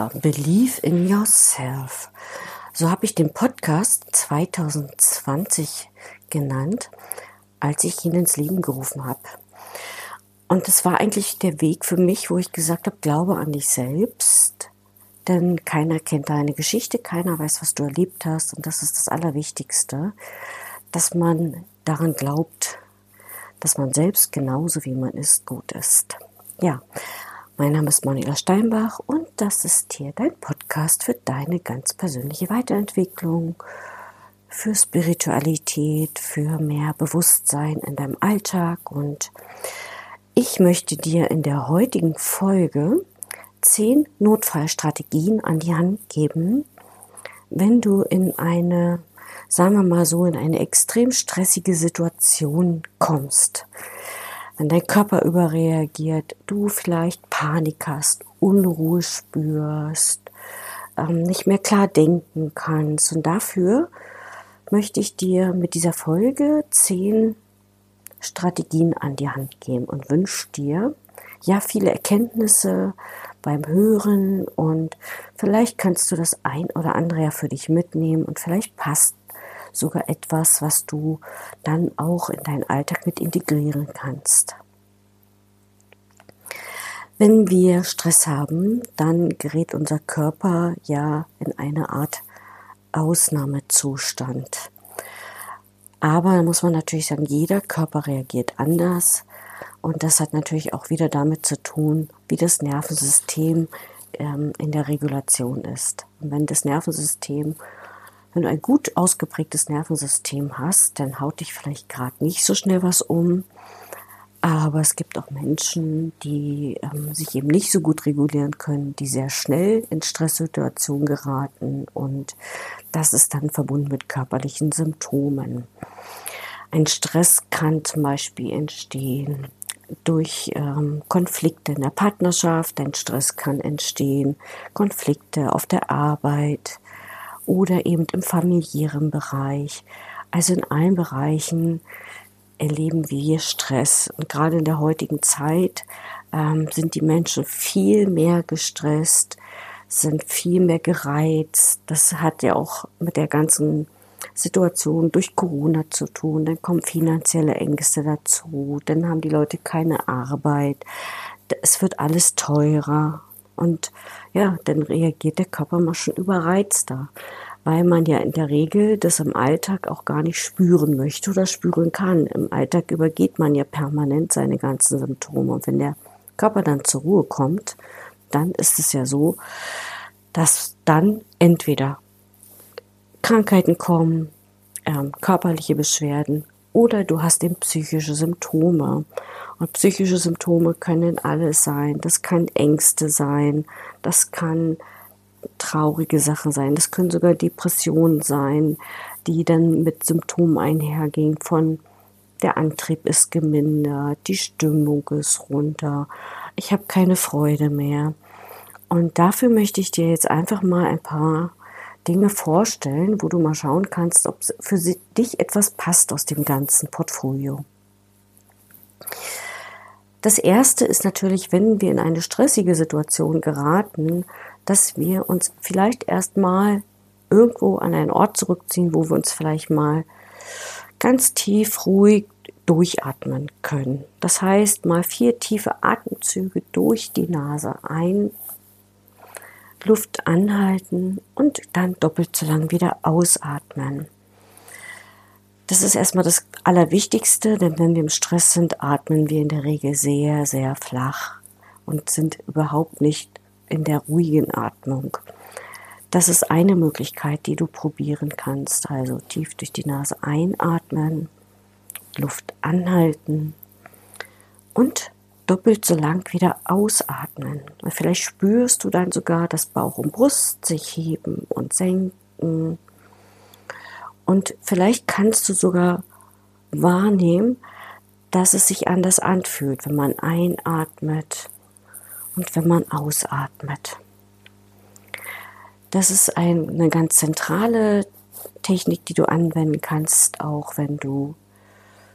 Ja, Believe in Yourself. So habe ich den Podcast 2020 genannt, als ich ihn ins Leben gerufen habe. Und es war eigentlich der Weg für mich, wo ich gesagt habe, glaube an dich selbst, denn keiner kennt deine Geschichte, keiner weiß, was du erlebt hast und das ist das Allerwichtigste, dass man daran glaubt, dass man selbst genauso wie man ist, gut ist. Ja, mein Name ist Manuela Steinbach und das ist hier dein Podcast für deine ganz persönliche Weiterentwicklung, für Spiritualität, für mehr Bewusstsein in deinem Alltag. Und ich möchte dir in der heutigen Folge zehn Notfallstrategien an die Hand geben, wenn du in eine, sagen wir mal so, in eine extrem stressige Situation kommst wenn dein Körper überreagiert, du vielleicht Panik hast, Unruhe spürst, ähm, nicht mehr klar denken kannst. Und dafür möchte ich dir mit dieser Folge zehn Strategien an die Hand geben und wünsche dir ja viele Erkenntnisse beim Hören und vielleicht kannst du das ein oder andere ja für dich mitnehmen und vielleicht passt sogar etwas, was du dann auch in deinen Alltag mit integrieren kannst. Wenn wir Stress haben, dann gerät unser Körper ja in eine Art Ausnahmezustand. Aber da muss man natürlich sagen, jeder Körper reagiert anders. Und das hat natürlich auch wieder damit zu tun, wie das Nervensystem ähm, in der Regulation ist. Und wenn das Nervensystem wenn du ein gut ausgeprägtes Nervensystem hast, dann haut dich vielleicht gerade nicht so schnell was um. Aber es gibt auch Menschen, die ähm, sich eben nicht so gut regulieren können, die sehr schnell in Stresssituationen geraten und das ist dann verbunden mit körperlichen Symptomen. Ein Stress kann zum Beispiel entstehen durch ähm, Konflikte in der Partnerschaft, ein Stress kann entstehen, Konflikte auf der Arbeit, oder eben im familiären Bereich. Also in allen Bereichen erleben wir Stress. Und gerade in der heutigen Zeit ähm, sind die Menschen viel mehr gestresst, sind viel mehr gereizt. Das hat ja auch mit der ganzen Situation durch Corona zu tun. Dann kommen finanzielle Ängste dazu. Dann haben die Leute keine Arbeit. Es wird alles teurer. Und ja, dann reagiert der Körper mal schon überreizter, weil man ja in der Regel das im Alltag auch gar nicht spüren möchte oder spüren kann. Im Alltag übergeht man ja permanent seine ganzen Symptome. Und wenn der Körper dann zur Ruhe kommt, dann ist es ja so, dass dann entweder Krankheiten kommen, ähm, körperliche Beschwerden oder du hast eben psychische Symptome. Und psychische Symptome können alles sein. Das kann Ängste sein, das kann traurige Sachen sein, das können sogar Depressionen sein, die dann mit Symptomen einhergehen von der Antrieb ist gemindert, die Stimmung ist runter, ich habe keine Freude mehr. Und dafür möchte ich dir jetzt einfach mal ein paar Dinge vorstellen, wo du mal schauen kannst, ob für dich etwas passt aus dem ganzen Portfolio. Das erste ist natürlich, wenn wir in eine stressige Situation geraten, dass wir uns vielleicht erstmal irgendwo an einen Ort zurückziehen, wo wir uns vielleicht mal ganz tief ruhig durchatmen können. Das heißt, mal vier tiefe Atemzüge durch die Nase ein, Luft anhalten und dann doppelt so lang wieder ausatmen. Das ist erstmal das Allerwichtigste, denn wenn wir im Stress sind, atmen wir in der Regel sehr, sehr flach und sind überhaupt nicht in der ruhigen Atmung. Das ist eine Möglichkeit, die du probieren kannst. Also tief durch die Nase einatmen, Luft anhalten und doppelt so lang wieder ausatmen. Vielleicht spürst du dann sogar, dass Bauch und Brust sich heben und senken und vielleicht kannst du sogar wahrnehmen, dass es sich anders anfühlt, wenn man einatmet und wenn man ausatmet. Das ist eine ganz zentrale Technik, die du anwenden kannst, auch wenn du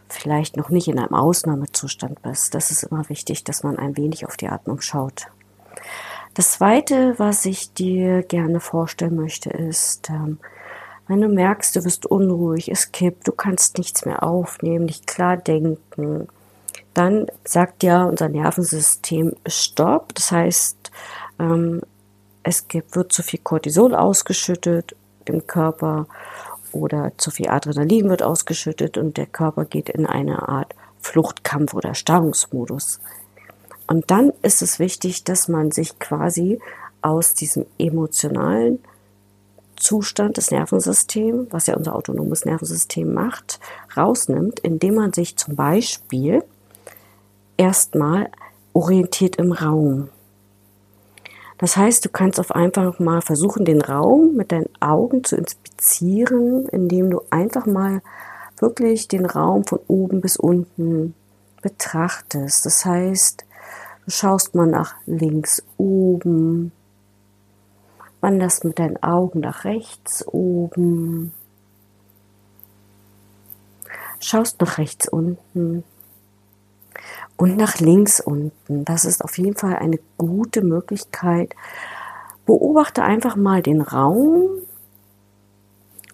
vielleicht noch nicht in einem Ausnahmezustand bist. Das ist immer wichtig, dass man ein wenig auf die Atmung schaut. Das Zweite, was ich dir gerne vorstellen möchte, ist, ähm, wenn du merkst, du bist unruhig, es kippt, du kannst nichts mehr aufnehmen, nicht klar denken, dann sagt ja unser Nervensystem Stopp. Das heißt, ähm, es wird zu viel Cortisol ausgeschüttet im Körper oder zu viel Adrenalin wird ausgeschüttet und der Körper geht in eine Art Fluchtkampf- oder Starrungsmodus. Und dann ist es wichtig, dass man sich quasi aus diesem emotionalen Zustand des Nervensystems, was ja unser autonomes Nervensystem macht, rausnimmt, indem man sich zum Beispiel erstmal orientiert im Raum. Das heißt, du kannst auf einfach mal versuchen, den Raum mit deinen Augen zu inspizieren, indem du einfach mal wirklich den Raum von oben bis unten betrachtest. Das heißt, du schaust mal nach links oben, wanderst mit deinen Augen nach rechts oben, schaust nach rechts unten und nach links unten. Das ist auf jeden Fall eine gute Möglichkeit. Beobachte einfach mal den Raum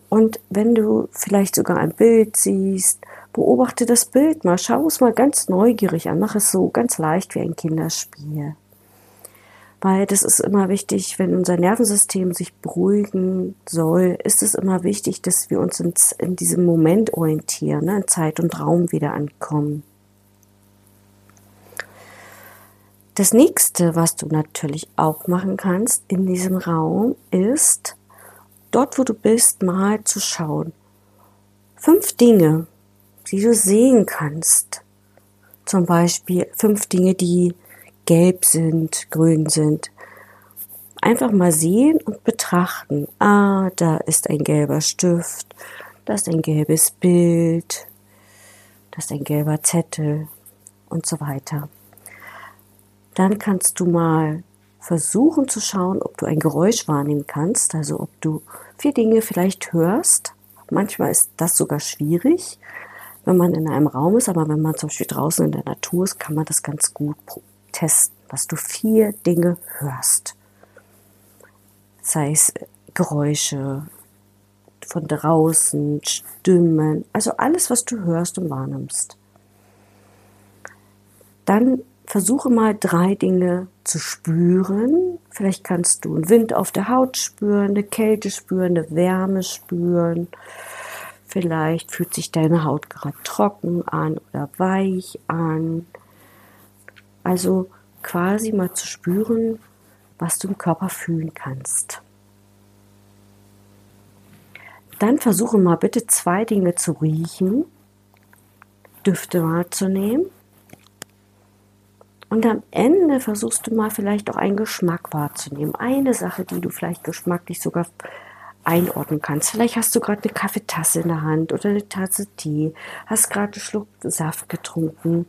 und wenn du vielleicht sogar ein Bild siehst, beobachte das Bild mal, schau es mal ganz neugierig an, mach es so ganz leicht wie ein Kinderspiel weil das ist immer wichtig, wenn unser Nervensystem sich beruhigen soll, ist es immer wichtig, dass wir uns in, in diesem Moment orientieren, ne, in Zeit und Raum wieder ankommen. Das nächste, was du natürlich auch machen kannst in diesem Raum, ist, dort wo du bist, mal zu schauen. Fünf Dinge, die du sehen kannst. Zum Beispiel fünf Dinge, die gelb sind, grün sind. Einfach mal sehen und betrachten. Ah, da ist ein gelber Stift, da ist ein gelbes Bild, da ist ein gelber Zettel und so weiter. Dann kannst du mal versuchen zu schauen, ob du ein Geräusch wahrnehmen kannst, also ob du vier Dinge vielleicht hörst. Manchmal ist das sogar schwierig, wenn man in einem Raum ist, aber wenn man zum Beispiel draußen in der Natur ist, kann man das ganz gut testen, dass du vier Dinge hörst. Sei es Geräusche von draußen, Stimmen, also alles, was du hörst und wahrnimmst. Dann versuche mal drei Dinge zu spüren. Vielleicht kannst du einen Wind auf der Haut spüren, eine Kälte spüren, eine Wärme spüren. Vielleicht fühlt sich deine Haut gerade trocken an oder weich an. Also quasi mal zu spüren, was du im Körper fühlen kannst. Dann versuche mal bitte zwei Dinge zu riechen, Düfte wahrzunehmen. Und am Ende versuchst du mal vielleicht auch einen Geschmack wahrzunehmen. Eine Sache, die du vielleicht geschmacklich sogar einordnen kannst. Vielleicht hast du gerade eine Kaffeetasse in der Hand oder eine Tasse Tee, hast gerade einen Schluck Saft getrunken.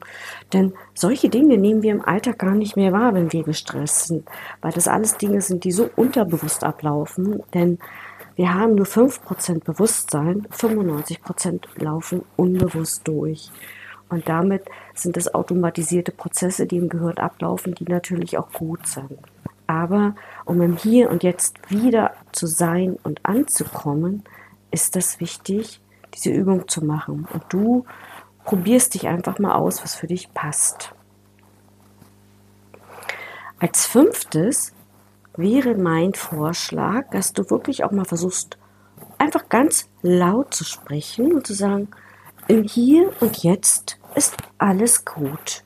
Denn solche Dinge nehmen wir im Alltag gar nicht mehr wahr, wenn wir gestresst sind, weil das alles Dinge sind, die so unterbewusst ablaufen. Denn wir haben nur 5% Bewusstsein, 95% laufen unbewusst durch. Und damit sind es automatisierte Prozesse, die im Gehirn ablaufen, die natürlich auch gut sind. Aber um im Hier und Jetzt wieder zu sein und anzukommen, ist das wichtig, diese Übung zu machen. Und du probierst dich einfach mal aus, was für dich passt. Als fünftes wäre mein Vorschlag, dass du wirklich auch mal versuchst, einfach ganz laut zu sprechen und zu sagen, im Hier und Jetzt ist alles gut.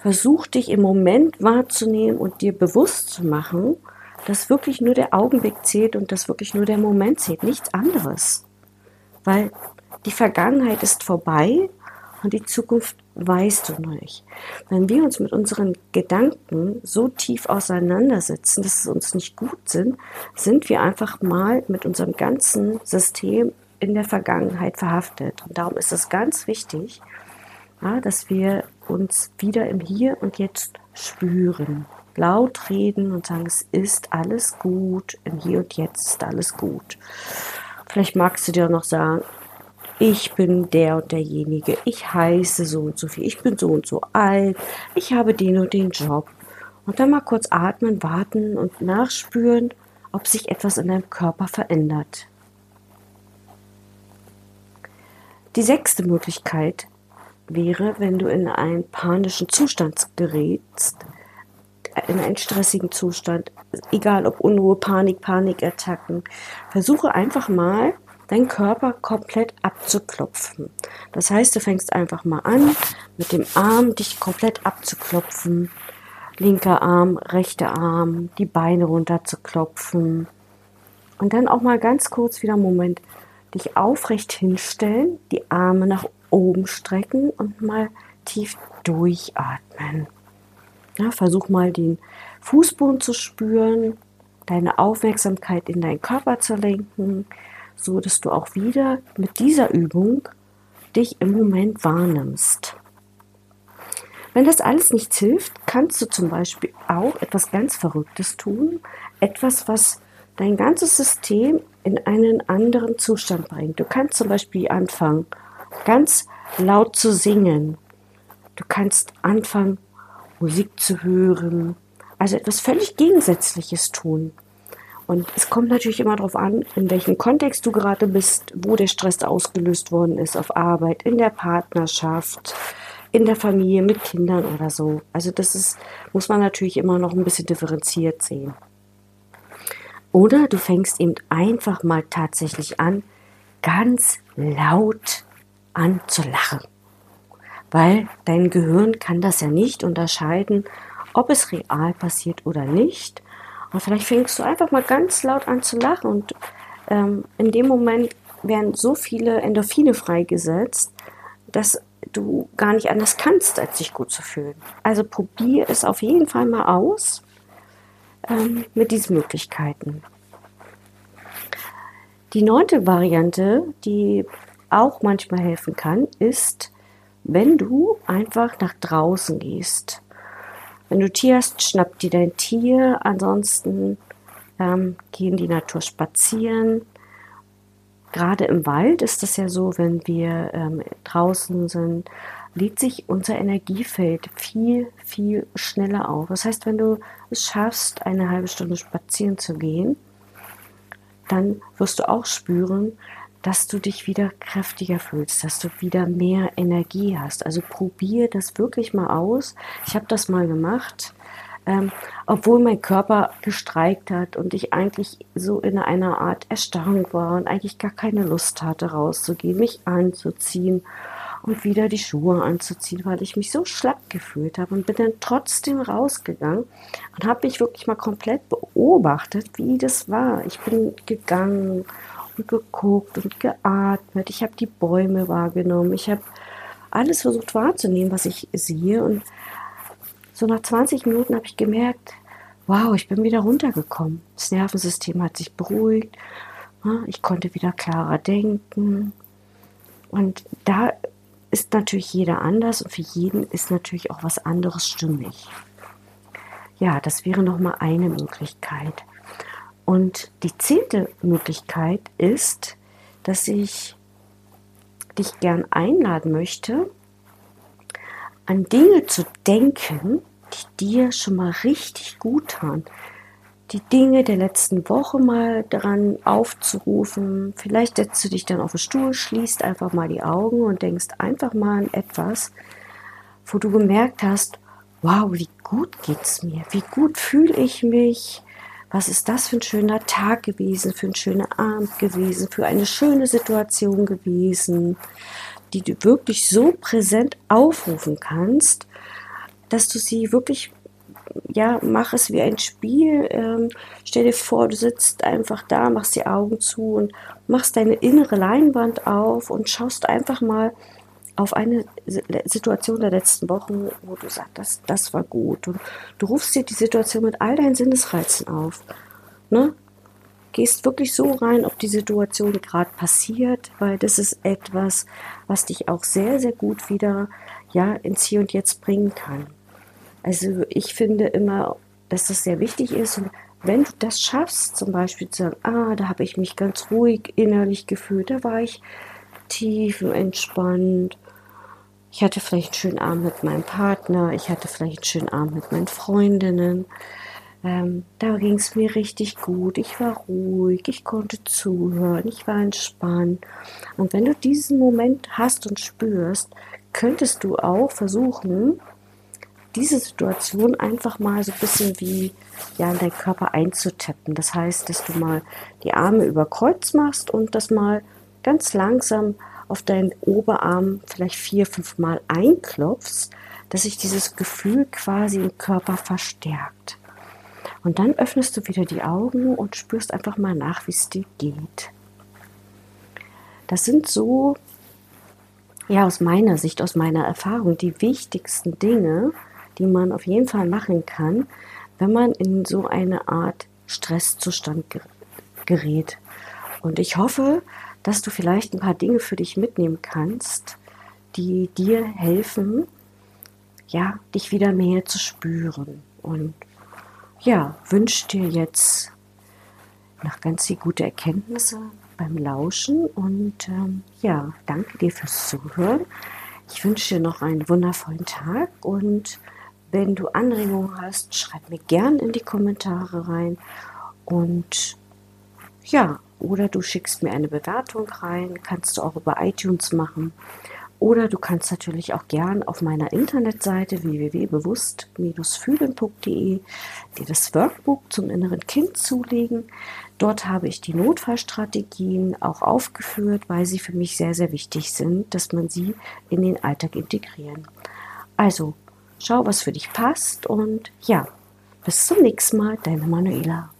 Versuch dich im Moment wahrzunehmen und dir bewusst zu machen, dass wirklich nur der Augenblick zählt und dass wirklich nur der Moment zählt, nichts anderes. Weil die Vergangenheit ist vorbei und die Zukunft weißt du nicht. Wenn wir uns mit unseren Gedanken so tief auseinandersetzen, dass es uns nicht gut sind, sind wir einfach mal mit unserem ganzen System in der Vergangenheit verhaftet. Und darum ist es ganz wichtig, ja, dass wir uns wieder im Hier und Jetzt spüren. Laut reden und sagen, es ist alles gut, im Hier und Jetzt ist alles gut. Vielleicht magst du dir noch sagen, ich bin der und derjenige, ich heiße so und so viel, ich bin so und so alt, ich habe den und den Job. Und dann mal kurz atmen, warten und nachspüren, ob sich etwas in deinem Körper verändert. Die sechste Möglichkeit wäre, wenn du in einen panischen Zustand gerätst, in einen stressigen Zustand, egal ob Unruhe, Panik, Panikattacken, versuche einfach mal deinen Körper komplett abzuklopfen. Das heißt, du fängst einfach mal an, mit dem Arm dich komplett abzuklopfen. Linker Arm, rechter Arm, die Beine runter zu klopfen. Und dann auch mal ganz kurz wieder einen Moment dich aufrecht hinstellen, die Arme nach oben strecken und mal tief durchatmen. Ja, versuch mal den Fußboden zu spüren, deine Aufmerksamkeit in deinen Körper zu lenken, so dass du auch wieder mit dieser Übung dich im Moment wahrnimmst. Wenn das alles nichts hilft, kannst du zum Beispiel auch etwas ganz Verrücktes tun, etwas, was dein ganzes System in einen anderen Zustand bringt. Du kannst zum Beispiel anfangen, ganz laut zu singen. Du kannst anfangen, Musik zu hören. Also etwas völlig Gegensätzliches tun. Und es kommt natürlich immer darauf an, in welchem Kontext du gerade bist, wo der Stress ausgelöst worden ist, auf Arbeit, in der Partnerschaft, in der Familie, mit Kindern oder so. Also das ist, muss man natürlich immer noch ein bisschen differenziert sehen. Oder du fängst eben einfach mal tatsächlich an, ganz laut an zu lachen. Weil dein Gehirn kann das ja nicht unterscheiden, ob es real passiert oder nicht. Und vielleicht fängst du einfach mal ganz laut an zu lachen und ähm, in dem Moment werden so viele Endorphine freigesetzt, dass du gar nicht anders kannst, als sich gut zu fühlen. Also probier es auf jeden Fall mal aus ähm, mit diesen Möglichkeiten. Die neunte Variante, die auch manchmal helfen kann, ist, wenn du einfach nach draußen gehst. Wenn du Tier hast, schnapp dir dein Tier. Ansonsten ähm, geh in die Natur spazieren. Gerade im Wald ist es ja so, wenn wir ähm, draußen sind, lädt sich unser Energiefeld viel, viel schneller auf. Das heißt, wenn du es schaffst, eine halbe Stunde spazieren zu gehen, dann wirst du auch spüren, dass du dich wieder kräftiger fühlst, dass du wieder mehr Energie hast. Also probier das wirklich mal aus. Ich habe das mal gemacht, ähm, obwohl mein Körper gestreikt hat und ich eigentlich so in einer Art Erstarrung war und eigentlich gar keine Lust hatte, rauszugehen, mich anzuziehen und wieder die Schuhe anzuziehen, weil ich mich so schlapp gefühlt habe und bin dann trotzdem rausgegangen und habe mich wirklich mal komplett beobachtet, wie das war. Ich bin gegangen und geguckt und geatmet. Ich habe die Bäume wahrgenommen. Ich habe alles versucht wahrzunehmen, was ich sehe. Und so nach 20 Minuten habe ich gemerkt, wow, ich bin wieder runtergekommen. Das Nervensystem hat sich beruhigt. Ich konnte wieder klarer denken. Und da ist natürlich jeder anders und für jeden ist natürlich auch was anderes stimmig. Ja, das wäre nochmal eine Möglichkeit. Und die zehnte Möglichkeit ist, dass ich dich gern einladen möchte, an Dinge zu denken, die dir schon mal richtig gut tun die Dinge der letzten Woche mal daran aufzurufen. Vielleicht setzt du dich dann auf den Stuhl, schließt einfach mal die Augen und denkst einfach mal an etwas, wo du gemerkt hast, wow, wie gut geht's mir, wie gut fühle ich mich, was ist das für ein schöner Tag gewesen, für ein schöner Abend gewesen, für eine schöne Situation gewesen, die du wirklich so präsent aufrufen kannst, dass du sie wirklich ja, mach es wie ein Spiel. Ähm, stell dir vor, du sitzt einfach da, machst die Augen zu und machst deine innere Leinwand auf und schaust einfach mal auf eine Situation der letzten Wochen, wo du sagst, das, das war gut. Und du rufst dir die Situation mit all deinen Sinnesreizen auf. Ne? Gehst wirklich so rein, ob die Situation gerade passiert, weil das ist etwas, was dich auch sehr, sehr gut wieder ja, ins Hier und Jetzt bringen kann. Also ich finde immer, dass das sehr wichtig ist. Und wenn du das schaffst, zum Beispiel zu sagen, ah, da habe ich mich ganz ruhig innerlich gefühlt, da war ich tief entspannt, Ich hatte vielleicht einen schönen Abend mit meinem Partner, ich hatte vielleicht einen schönen Abend mit meinen Freundinnen. Ähm, da ging es mir richtig gut. Ich war ruhig, ich konnte zuhören, ich war entspannt. Und wenn du diesen Moment hast und spürst, könntest du auch versuchen, diese Situation einfach mal so ein bisschen wie ja, in deinen Körper einzutappen. Das heißt, dass du mal die Arme über Kreuz machst und das mal ganz langsam auf deinen Oberarm vielleicht vier, fünf Mal einklopfst, dass sich dieses Gefühl quasi im Körper verstärkt. Und dann öffnest du wieder die Augen und spürst einfach mal nach, wie es dir geht. Das sind so, ja, aus meiner Sicht, aus meiner Erfahrung, die wichtigsten Dinge, die man auf jeden Fall machen kann, wenn man in so eine Art Stresszustand gerät. Und ich hoffe, dass du vielleicht ein paar Dinge für dich mitnehmen kannst, die dir helfen, ja, dich wieder mehr zu spüren. Und ja, wünsche dir jetzt noch ganz viele gute Erkenntnisse beim Lauschen und ähm, ja, danke dir fürs Zuhören. Ich wünsche dir noch einen wundervollen Tag und wenn du Anregungen hast, schreib mir gern in die Kommentare rein und ja, oder du schickst mir eine Bewertung rein, kannst du auch über iTunes machen. Oder du kannst natürlich auch gern auf meiner Internetseite www.bewusst-fühlen.de dir das Workbook zum inneren Kind zulegen. Dort habe ich die Notfallstrategien auch aufgeführt, weil sie für mich sehr, sehr wichtig sind, dass man sie in den Alltag integrieren. Also, schau, was für dich passt und ja, bis zum nächsten Mal, deine Manuela.